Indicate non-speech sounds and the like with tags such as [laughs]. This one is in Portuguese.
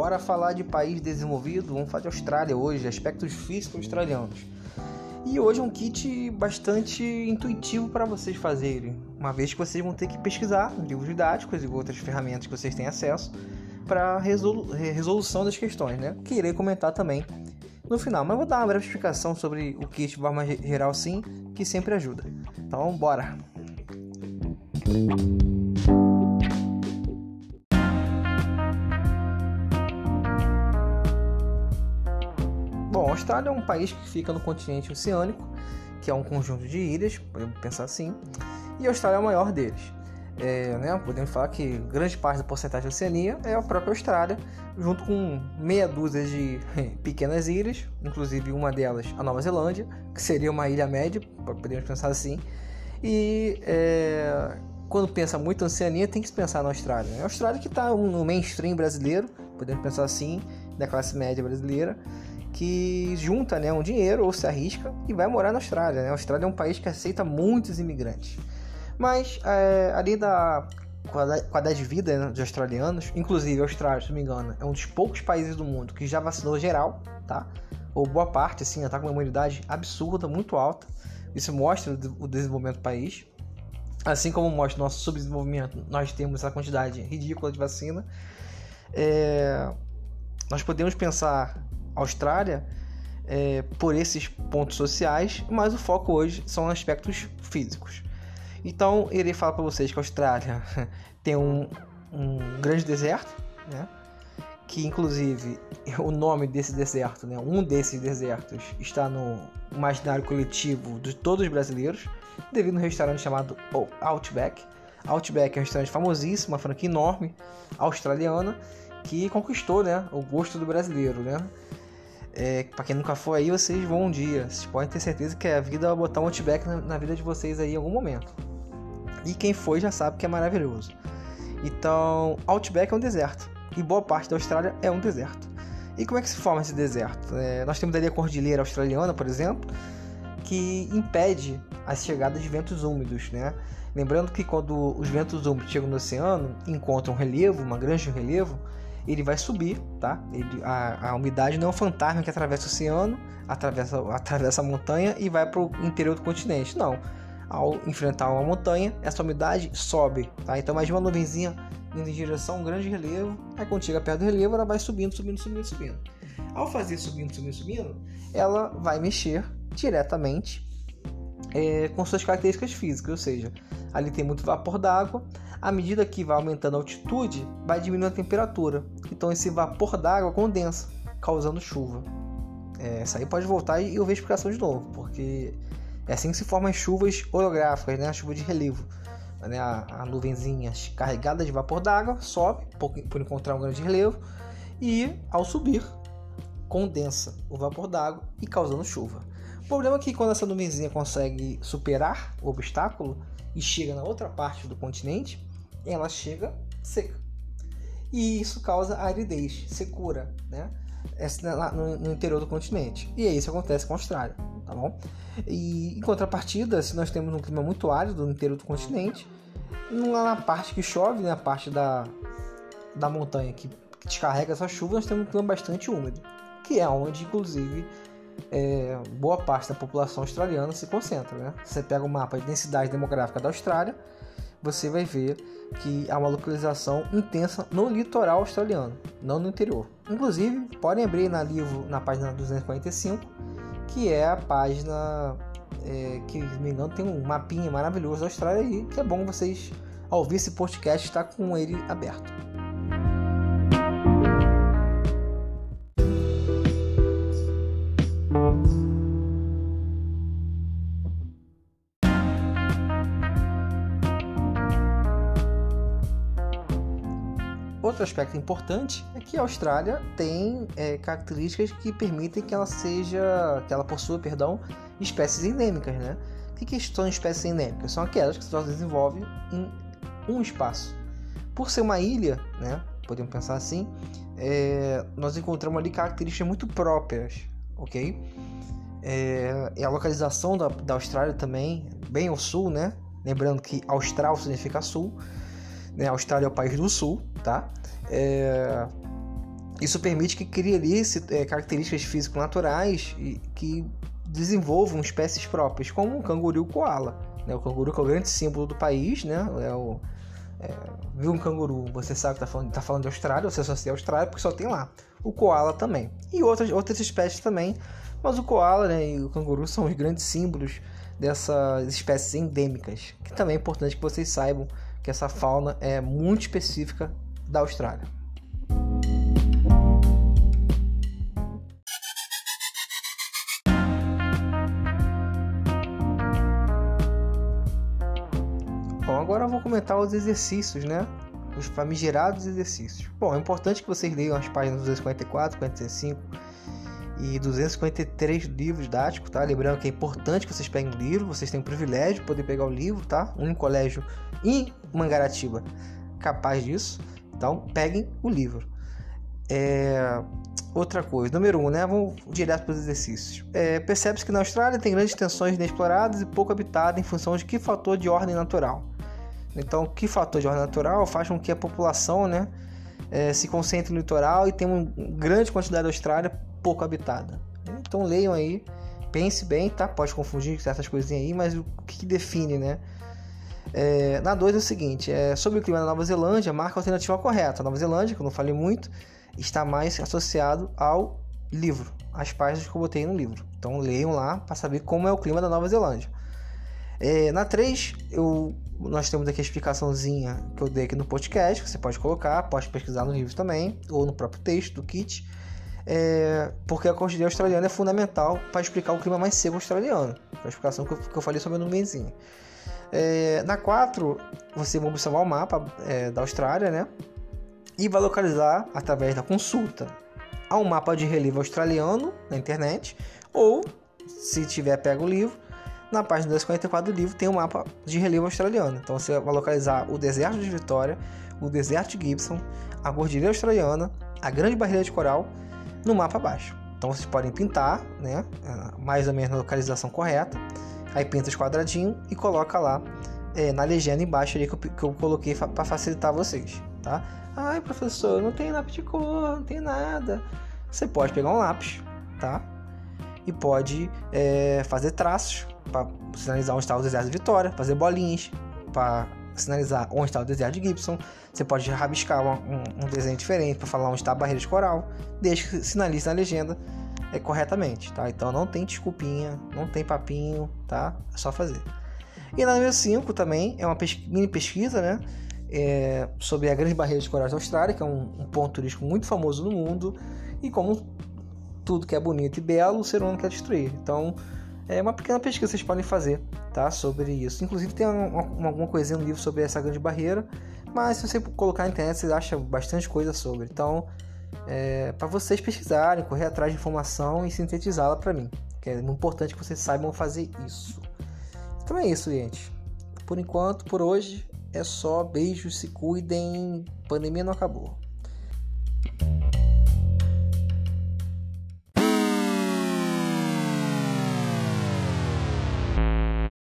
bora falar de país desenvolvido, vamos falar de Austrália hoje, aspectos físicos australianos. E hoje é um kit bastante intuitivo para vocês fazerem, uma vez que vocês vão ter que pesquisar livros didáticos e outras ferramentas que vocês têm acesso para resolu resolução das questões, né? Que irei comentar também no final, mas vou dar uma breve explicação sobre o kit de forma geral sim, que sempre ajuda. Então, bora! Austrália é um país que fica no continente oceânico, que é um conjunto de ilhas, podemos pensar assim, e a Austrália é o maior deles. É, né, podemos falar que grande parte da porcentagem da Oceania é a própria Austrália, junto com meia dúzia de [laughs] pequenas ilhas, inclusive uma delas a Nova Zelândia, que seria uma ilha média, podemos pensar assim. E é, quando pensa muito na Oceania, tem que se pensar na Austrália. Né? A Austrália que está no mainstream brasileiro, podemos pensar assim, da classe média brasileira, que junta né, um dinheiro ou se arrisca e vai morar na Austrália. Né? A Austrália é um país que aceita muitos imigrantes. Mas é, ali da qualidade de vida né, dos australianos, inclusive a Austrália, se não me engano, é um dos poucos países do mundo que já vacinou geral, tá? Ou boa parte, assim, está com uma imunidade absurda, muito alta. Isso mostra o desenvolvimento do país. Assim como mostra o nosso subdesenvolvimento, nós temos a quantidade ridícula de vacina. É, nós podemos pensar Austrália é, por esses pontos sociais, mas o foco hoje são aspectos físicos. Então, irei falar para vocês que a Austrália [laughs] tem um, um grande deserto, né? que inclusive o nome desse deserto, né, um desses desertos, está no imaginário coletivo de todos os brasileiros, devido a um restaurante chamado Outback. Outback é um restaurante famosíssimo, uma franquia enorme, australiana, que conquistou né, o gosto do brasileiro. Né? É, para quem nunca foi aí, vocês vão um dia. Vocês podem ter certeza que a vida vai botar um Outback na, na vida de vocês aí em algum momento. E quem foi já sabe que é maravilhoso. Então, Outback é um deserto. E boa parte da Austrália é um deserto. E como é que se forma esse deserto? É, nós temos ali a cordilheira australiana, por exemplo, que impede as chegadas de ventos úmidos, né? Lembrando que quando os ventos úmidos chegam no oceano, encontram um relevo, uma grande relevo, ele vai subir, tá? Ele, a, a, umidade não é um fantasma que atravessa o oceano, atravessa, atravessa a montanha e vai para o interior do continente. Não ao enfrentar uma montanha, essa umidade sobe, tá? Então mais uma nuvenzinha indo em direção a um grande relevo, aí quando chega perto do relevo, ela vai subindo, subindo, subindo, subindo. Ao fazer subindo, subindo, subindo, ela vai mexer diretamente é, com suas características físicas, ou seja, ali tem muito vapor d'água. À medida que vai aumentando a altitude, vai diminuindo a temperatura. Então esse vapor d'água condensa, causando chuva. É, aí pode voltar e eu ver a explicação de novo, porque é assim que se formam as chuvas orográficas, né? a chuva de relevo. Né? A, a nuvenzinha carregada de vapor d'água sobe por, por encontrar um grande relevo e, ao subir, condensa o vapor d'água e causando chuva. Problema é que quando essa nuvenzinha consegue superar o obstáculo e chega na outra parte do continente, ela chega seca. E isso causa aridez, secura, né? no, interior do continente. E é isso que acontece com a Austrália tá bom? E em contrapartida, se nós temos um clima muito árido no interior do continente, na parte que chove, na parte da, da montanha que descarrega essa chuva, nós temos um clima bastante úmido, que é onde, inclusive, é, boa parte da população australiana se concentra. Né? Você pega o mapa de densidade demográfica da Austrália, você vai ver que há uma localização intensa no litoral australiano, não no interior. Inclusive, podem abrir na livro na página 245 que é a página é, que, se não me engano, tem um mapinha maravilhoso da Austrália e que é bom vocês, ao ouvir esse podcast, estar com ele aberto. Outro aspecto importante é que a Austrália tem é, características que permitem que ela seja, que ela possua, perdão, espécies endêmicas, né? O que, são espécies endêmicas? São aquelas que só desenvolvem em um espaço. Por ser uma ilha, né? Podemos pensar assim, é, nós encontramos ali características muito próprias, ok? É, a localização da, da Austrália também, bem ao sul, né? Lembrando que austral significa sul, né? A Austrália é o país do sul, tá? É... Isso permite que crie ali é, características físico-naturais e que desenvolvam espécies próprias, como o canguru o koala. Né? O canguru que é o grande símbolo do país, né? É o, é, viu um canguru, você sabe que está falando, tá falando de Austrália, você associa a Austrália porque só tem lá. O koala também. E outras, outras espécies também. Mas o koala né, e o canguru são os grandes símbolos dessas espécies endêmicas. Que também é importante que vocês saibam que essa fauna é muito específica da Austrália. Bom, agora eu vou comentar os exercícios, né? Os famigerados exercícios. Bom, é importante que vocês leiam as páginas 254, 45 e 253 livros didáticos, tá? Lembrando que é importante que vocês peguem o livro, vocês têm o privilégio de poder pegar o livro, tá? Um colégio em Mangaratiba capaz disso, então peguem o livro. É... Outra coisa, número um, né? Vamos direto para os exercícios. É, Percebe-se que na Austrália tem grandes extensões inexploradas e pouco habitada em função de que fator de ordem natural. Então, que fator de ordem natural faz com que a população, né, é, se concentre no litoral e tenha uma grande quantidade da Austrália pouco habitada. Então leiam aí, pense bem, tá? Pode confundir certas coisinhas aí, mas o que define, né? É, na 2 é o seguinte: é, sobre o clima da Nova Zelândia, marca a alternativa correta. A Nova Zelândia, que eu não falei muito, está mais associado ao livro, às páginas que eu botei no livro. Então leiam lá para saber como é o clima da Nova Zelândia. É, na 3, eu, nós temos aqui a explicaçãozinha que eu dei aqui no podcast, que você pode colocar, pode pesquisar no livro também, ou no próprio texto do kit é, porque a cordilheira australiana é fundamental para explicar o clima mais seco australiano. A explicação que eu, que eu falei sobre no numenzinho. É, na 4, você vai observar o mapa é, da Austrália, né? E vai localizar através da consulta a um mapa de relevo australiano na internet, ou, se tiver pega o livro, na página 244 do livro tem um mapa de relevo australiano. Então você vai localizar o deserto de Vitória, o deserto de Gibson, a cordilheira australiana, a grande barreira de coral no mapa abaixo. Então vocês podem pintar, né, mais ou menos na localização correta, aí pinta os quadradinhos e coloca lá é, na legenda embaixo ali que eu, que eu coloquei para facilitar vocês, tá? Ai, professor, não tem lápis de cor, não tem nada. Você pode pegar um lápis, tá? E pode é, fazer traços para sinalizar onde está o de Vitória, fazer bolinhas para sinalizar onde está o deserto de Gibson. Você pode rabiscar um, um desenho diferente para falar onde está a barreira de coral, desde que sinalize na legenda é, corretamente, tá? Então não tem desculpinha, não tem papinho, tá? É só fazer. E na número 5 também é uma mini pesquisa, né? É, sobre a grande barreira de corais da Austrália, que é um, um, ponto turístico muito famoso no mundo, e como tudo que é bonito e belo, o ser humano quer destruir. Então, é uma pequena pesquisa que vocês podem fazer tá, sobre isso. Inclusive tem uma, alguma coisinha no livro sobre essa grande barreira, mas se você colocar na internet, você acha bastante coisa sobre. Então, é, para vocês pesquisarem, correr atrás de informação e sintetizá-la para mim. Que é importante que vocês saibam fazer isso. Então é isso, gente. Por enquanto, por hoje, é só beijos, se cuidem. Pandemia não acabou.